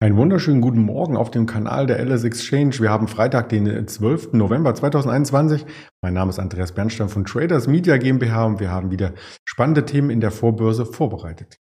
Einen wunderschönen guten Morgen auf dem Kanal der LS Exchange. Wir haben Freitag, den 12. November 2021. Mein Name ist Andreas Bernstein von Traders Media GmbH und wir haben wieder spannende Themen in der Vorbörse vorbereitet.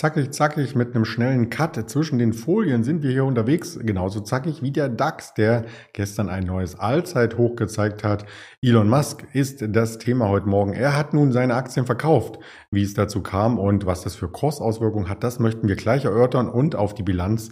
Zackig, zackig mit einem schnellen Cut zwischen den Folien sind wir hier unterwegs. Genauso zackig wie der DAX, der gestern ein neues Allzeithoch gezeigt hat. Elon Musk ist das Thema heute Morgen. Er hat nun seine Aktien verkauft. Wie es dazu kam und was das für Kursauswirkungen hat, das möchten wir gleich erörtern und auf die Bilanz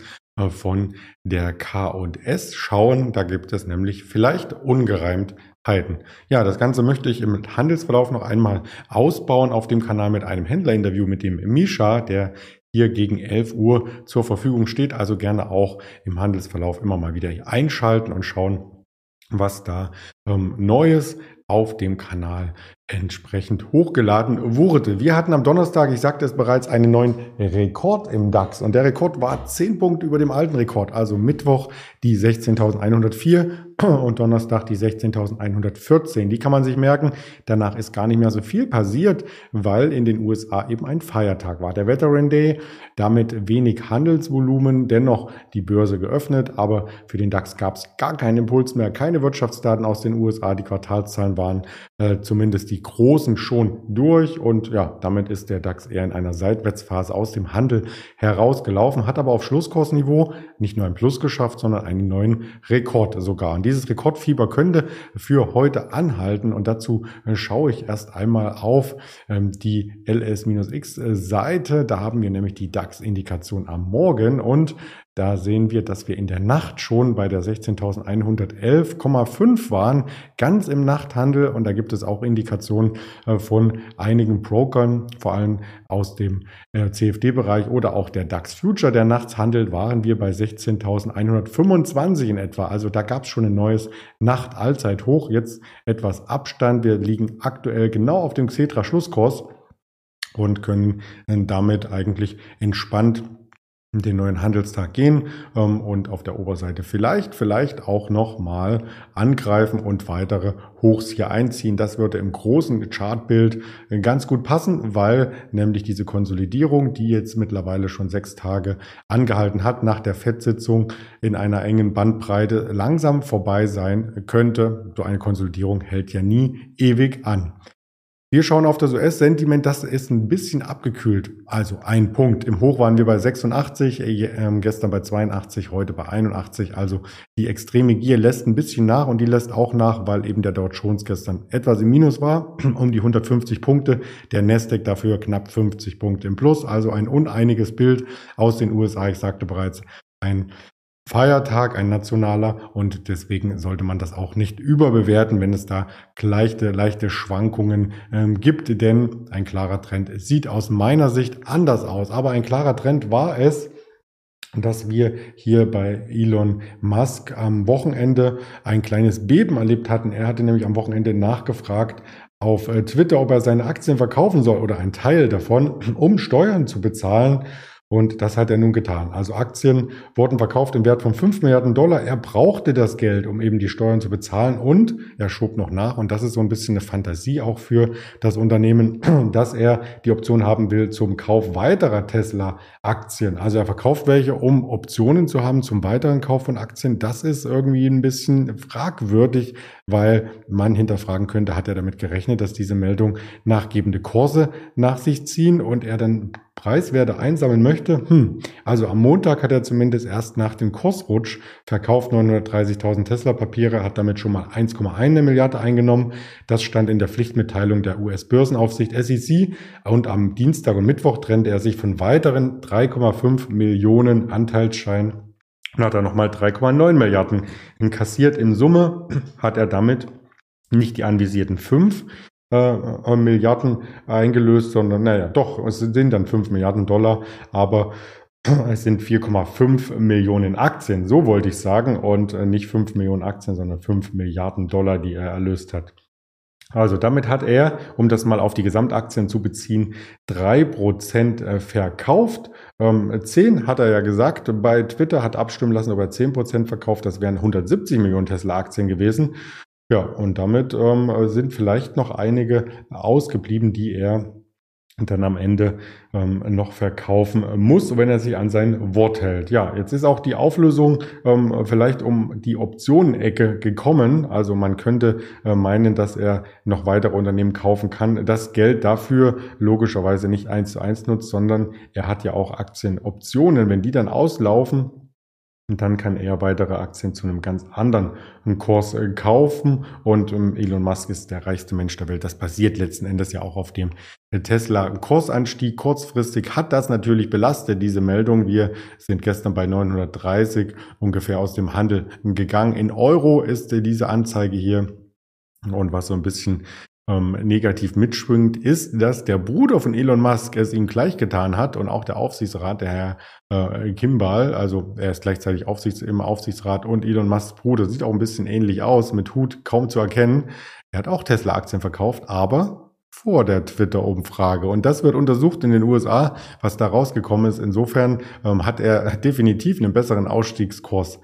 von der K&S schauen. Da gibt es nämlich vielleicht ungereimt halten. Ja, das Ganze möchte ich im Handelsverlauf noch einmal ausbauen auf dem Kanal mit einem Händlerinterview mit dem Misha, der hier gegen 11 Uhr zur Verfügung steht. Also gerne auch im Handelsverlauf immer mal wieder einschalten und schauen, was da ähm, Neues auf dem Kanal entsprechend hochgeladen wurde. Wir hatten am Donnerstag, ich sagte es bereits, einen neuen Rekord im DAX und der Rekord war 10 Punkte über dem alten Rekord, also Mittwoch die 16.104 und Donnerstag die 16.114. Die kann man sich merken. Danach ist gar nicht mehr so viel passiert, weil in den USA eben ein Feiertag war. Der Veteran Day, damit wenig Handelsvolumen, dennoch die Börse geöffnet, aber für den DAX gab es gar keinen Impuls mehr, keine Wirtschaftsdaten aus den USA, die Quartalszahlen waren äh, zumindest die großen schon durch und ja, damit ist der DAX eher in einer Seitwärtsphase aus dem Handel herausgelaufen, hat aber auf Schlusskursniveau nicht nur ein Plus geschafft, sondern einen neuen Rekord sogar. Und dieses Rekordfieber könnte für heute anhalten und dazu äh, schaue ich erst einmal auf ähm, die LS-X-Seite. Da haben wir nämlich die DAX-Indikation am Morgen und da sehen wir, dass wir in der Nacht schon bei der 16.111,5 waren, ganz im Nachthandel. Und da gibt es auch Indikationen äh, von einigen Brokern, vor allem aus dem äh, CFD-Bereich oder auch der DAX Future, der nachts handelt, waren wir bei 16.125 in etwa. Also da gab es schon ein neues Nacht-Allzeithoch. Jetzt etwas Abstand. Wir liegen aktuell genau auf dem Xetra-Schlusskurs und können äh, damit eigentlich entspannt den neuen Handelstag gehen ähm, und auf der Oberseite vielleicht, vielleicht auch nochmal angreifen und weitere Hochs hier einziehen. Das würde im großen Chartbild ganz gut passen, weil nämlich diese Konsolidierung, die jetzt mittlerweile schon sechs Tage angehalten hat, nach der FED-Sitzung in einer engen Bandbreite langsam vorbei sein könnte. So eine Konsolidierung hält ja nie ewig an. Wir schauen auf das US-Sentiment, das ist ein bisschen abgekühlt. Also ein Punkt. Im Hoch waren wir bei 86, äh, gestern bei 82, heute bei 81. Also die extreme Gier lässt ein bisschen nach und die lässt auch nach, weil eben der Dow Jones gestern etwas im Minus war, um die 150 Punkte. Der Nasdaq dafür knapp 50 Punkte im Plus. Also ein uneiniges Bild aus den USA. Ich sagte bereits, ein Feiertag, ein nationaler und deswegen sollte man das auch nicht überbewerten, wenn es da leichte, leichte Schwankungen ähm, gibt, denn ein klarer Trend sieht aus meiner Sicht anders aus. Aber ein klarer Trend war es, dass wir hier bei Elon Musk am Wochenende ein kleines Beben erlebt hatten. Er hatte nämlich am Wochenende nachgefragt auf äh, Twitter, ob er seine Aktien verkaufen soll oder einen Teil davon, um Steuern zu bezahlen. Und das hat er nun getan. Also Aktien wurden verkauft im Wert von 5 Milliarden Dollar. Er brauchte das Geld, um eben die Steuern zu bezahlen und er schob noch nach. Und das ist so ein bisschen eine Fantasie auch für das Unternehmen, dass er die Option haben will zum Kauf weiterer Tesla-Aktien. Also er verkauft welche, um Optionen zu haben zum weiteren Kauf von Aktien. Das ist irgendwie ein bisschen fragwürdig, weil man hinterfragen könnte, hat er damit gerechnet, dass diese Meldung nachgebende Kurse nach sich ziehen und er dann Preiswerte einsammeln möchte, hm, also am Montag hat er zumindest erst nach dem Kursrutsch verkauft 930.000 Tesla-Papiere, hat damit schon mal 1,1 Milliarde eingenommen. Das stand in der Pflichtmitteilung der US-Börsenaufsicht SEC und am Dienstag und Mittwoch trennte er sich von weiteren 3,5 Millionen Anteilsscheinen hat er nochmal 3,9 Milliarden inkassiert. In Summe hat er damit nicht die anvisierten 5, äh, Milliarden eingelöst, sondern naja, doch, es sind dann 5 Milliarden Dollar, aber es sind 4,5 Millionen Aktien, so wollte ich sagen, und äh, nicht 5 Millionen Aktien, sondern 5 Milliarden Dollar, die er erlöst hat. Also damit hat er, um das mal auf die Gesamtaktien zu beziehen, drei Prozent äh, verkauft. Ähm, 10 hat er ja gesagt. Bei Twitter hat abstimmen lassen, ob er zehn Prozent verkauft. Das wären 170 Millionen Tesla-Aktien gewesen. Ja, und damit ähm, sind vielleicht noch einige ausgeblieben, die er dann am Ende ähm, noch verkaufen muss, wenn er sich an sein Wort hält. Ja, jetzt ist auch die Auflösung ähm, vielleicht um die Optionenecke gekommen. Also man könnte äh, meinen, dass er noch weitere Unternehmen kaufen kann. Das Geld dafür logischerweise nicht eins zu eins nutzt, sondern er hat ja auch Aktienoptionen. Wenn die dann auslaufen, und dann kann er weitere Aktien zu einem ganz anderen Kurs äh, kaufen. Und ähm, Elon Musk ist der reichste Mensch der Welt. Das basiert letzten Endes ja auch auf dem Tesla-Kursanstieg. Kurzfristig hat das natürlich belastet, diese Meldung. Wir sind gestern bei 930 ungefähr aus dem Handel gegangen. In Euro ist äh, diese Anzeige hier. Und was so ein bisschen ähm, negativ mitschwingt, ist, dass der Bruder von Elon Musk es ihm gleich getan hat und auch der Aufsichtsrat, der Herr äh, Kimball, also er ist gleichzeitig Aufsichts im Aufsichtsrat und Elon Musks Bruder, sieht auch ein bisschen ähnlich aus, mit Hut kaum zu erkennen. Er hat auch Tesla-Aktien verkauft, aber vor der Twitter-Umfrage. Und das wird untersucht in den USA, was da rausgekommen ist. Insofern ähm, hat er definitiv einen besseren Ausstiegskurs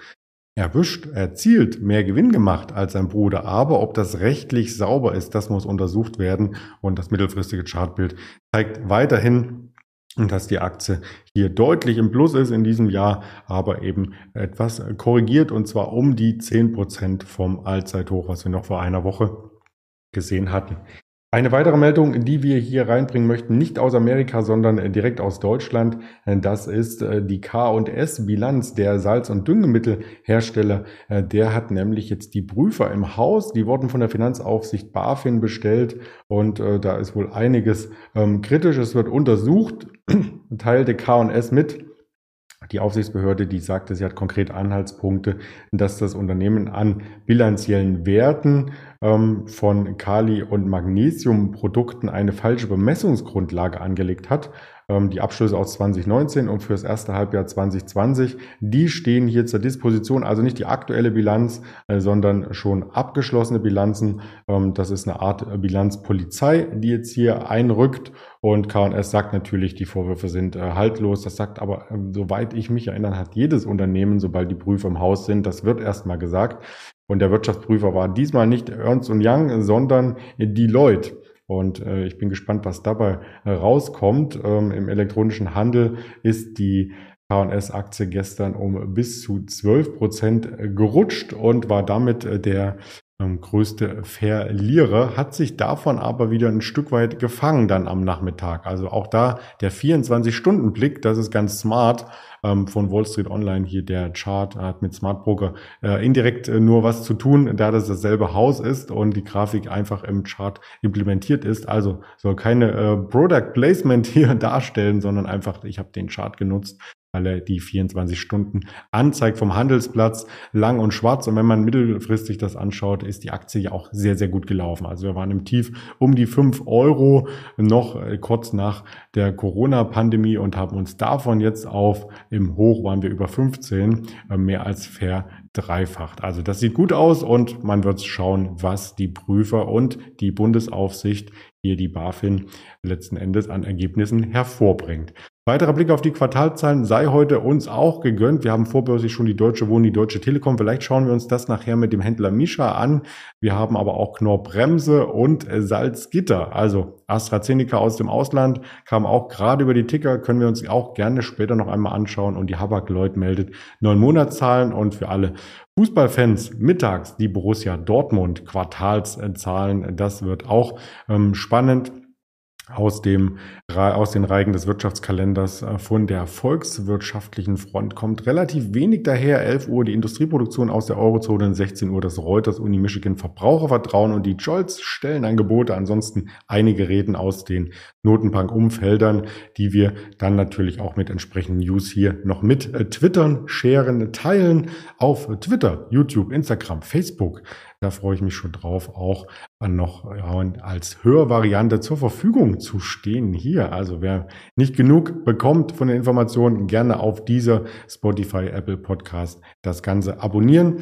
erwischt, erzielt, mehr Gewinn gemacht als sein Bruder. Aber ob das rechtlich sauber ist, das muss untersucht werden. Und das mittelfristige Chartbild zeigt weiterhin, dass die Aktie hier deutlich im Plus ist in diesem Jahr, aber eben etwas korrigiert und zwar um die 10% vom Allzeithoch, was wir noch vor einer Woche gesehen hatten. Eine weitere Meldung, die wir hier reinbringen möchten, nicht aus Amerika, sondern äh, direkt aus Deutschland, äh, das ist äh, die K&S-Bilanz der Salz- und Düngemittelhersteller. Der hat nämlich jetzt die Prüfer im Haus, die wurden von der Finanzaufsicht BaFin bestellt und da ist wohl einiges ähm, kritisch. Es wird untersucht, teilte K&S mit die Aufsichtsbehörde, die sagte, sie hat konkret Anhaltspunkte, dass das Unternehmen an bilanziellen Werten ähm, von Kali- und Magnesiumprodukten eine falsche Bemessungsgrundlage angelegt hat. Ähm, die Abschlüsse aus 2019 und für das erste Halbjahr 2020, die stehen hier zur Disposition, also nicht die aktuelle Bilanz, äh, sondern schon abgeschlossene Bilanzen. Ähm, das ist eine Art Bilanzpolizei, die jetzt hier einrückt und K&S sagt natürlich, die Vorwürfe sind äh, haltlos. Das sagt aber, äh, soweit ich mich erinnere, hat jedes Unternehmen, sobald die Prüfer im Haus sind, das wird erstmal gesagt. Und der Wirtschaftsprüfer war diesmal nicht Ernst Young, sondern Deloitte. Und äh, ich bin gespannt, was dabei äh, rauskommt. Ähm, Im elektronischen Handel ist die K&S-Aktie gestern um bis zu 12 Prozent gerutscht und war damit äh, der größte Verlierer, hat sich davon aber wieder ein Stück weit gefangen dann am Nachmittag. Also auch da der 24-Stunden-Blick, das ist ganz smart ähm, von Wall Street Online hier der Chart hat mit Smart Broker äh, indirekt äh, nur was zu tun, da das dasselbe Haus ist und die Grafik einfach im Chart implementiert ist. Also soll keine äh, Product Placement hier darstellen, sondern einfach, ich habe den Chart genutzt er die 24 Stunden anzeigt vom Handelsplatz, lang und schwarz. Und wenn man mittelfristig das anschaut, ist die Aktie ja auch sehr, sehr gut gelaufen. Also wir waren im Tief um die 5 Euro noch äh, kurz nach der Corona-Pandemie und haben uns davon jetzt auf, im Hoch waren wir über 15, äh, mehr als verdreifacht. Also das sieht gut aus und man wird schauen, was die Prüfer und die Bundesaufsicht hier die BaFin letzten Endes an Ergebnissen hervorbringt. Weiterer Blick auf die Quartalzahlen sei heute uns auch gegönnt. Wir haben vorbörslich schon die Deutsche Wohnen, die Deutsche Telekom. Vielleicht schauen wir uns das nachher mit dem Händler Mischa an. Wir haben aber auch Knorr Bremse und Salzgitter. Also AstraZeneca aus dem Ausland kam auch gerade über die Ticker. Können wir uns auch gerne später noch einmal anschauen. Und die Habak Lloyd meldet neun Monatszahlen und für alle Fußballfans mittags die Borussia Dortmund Quartalszahlen. Das wird auch ähm, spannend aus, dem, aus den Reigen des Wirtschaftskalenders äh, von der volkswirtschaftlichen Front kommt relativ wenig daher. 11 Uhr die Industrieproduktion aus der Eurozone, 16 Uhr das Reuters Uni Michigan Verbrauchervertrauen und die Scholz Stellenangebote. Ansonsten einige Reden aus den Notenbank-Umfeldern, die wir dann natürlich auch mit entsprechenden News hier noch mit äh, twittern, sharen, teilen auf Twitter, YouTube, Instagram, Facebook. Da freue ich mich schon drauf, auch noch ja, als Hörvariante zur Verfügung zu stehen hier. Also wer nicht genug bekommt von den Informationen, gerne auf dieser Spotify, Apple Podcast das Ganze abonnieren.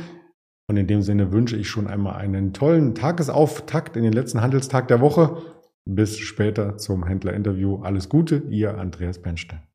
Und in dem Sinne wünsche ich schon einmal einen tollen Tagesauftakt in den letzten Handelstag der Woche. Bis später zum Händlerinterview. Alles Gute, ihr Andreas Benstein.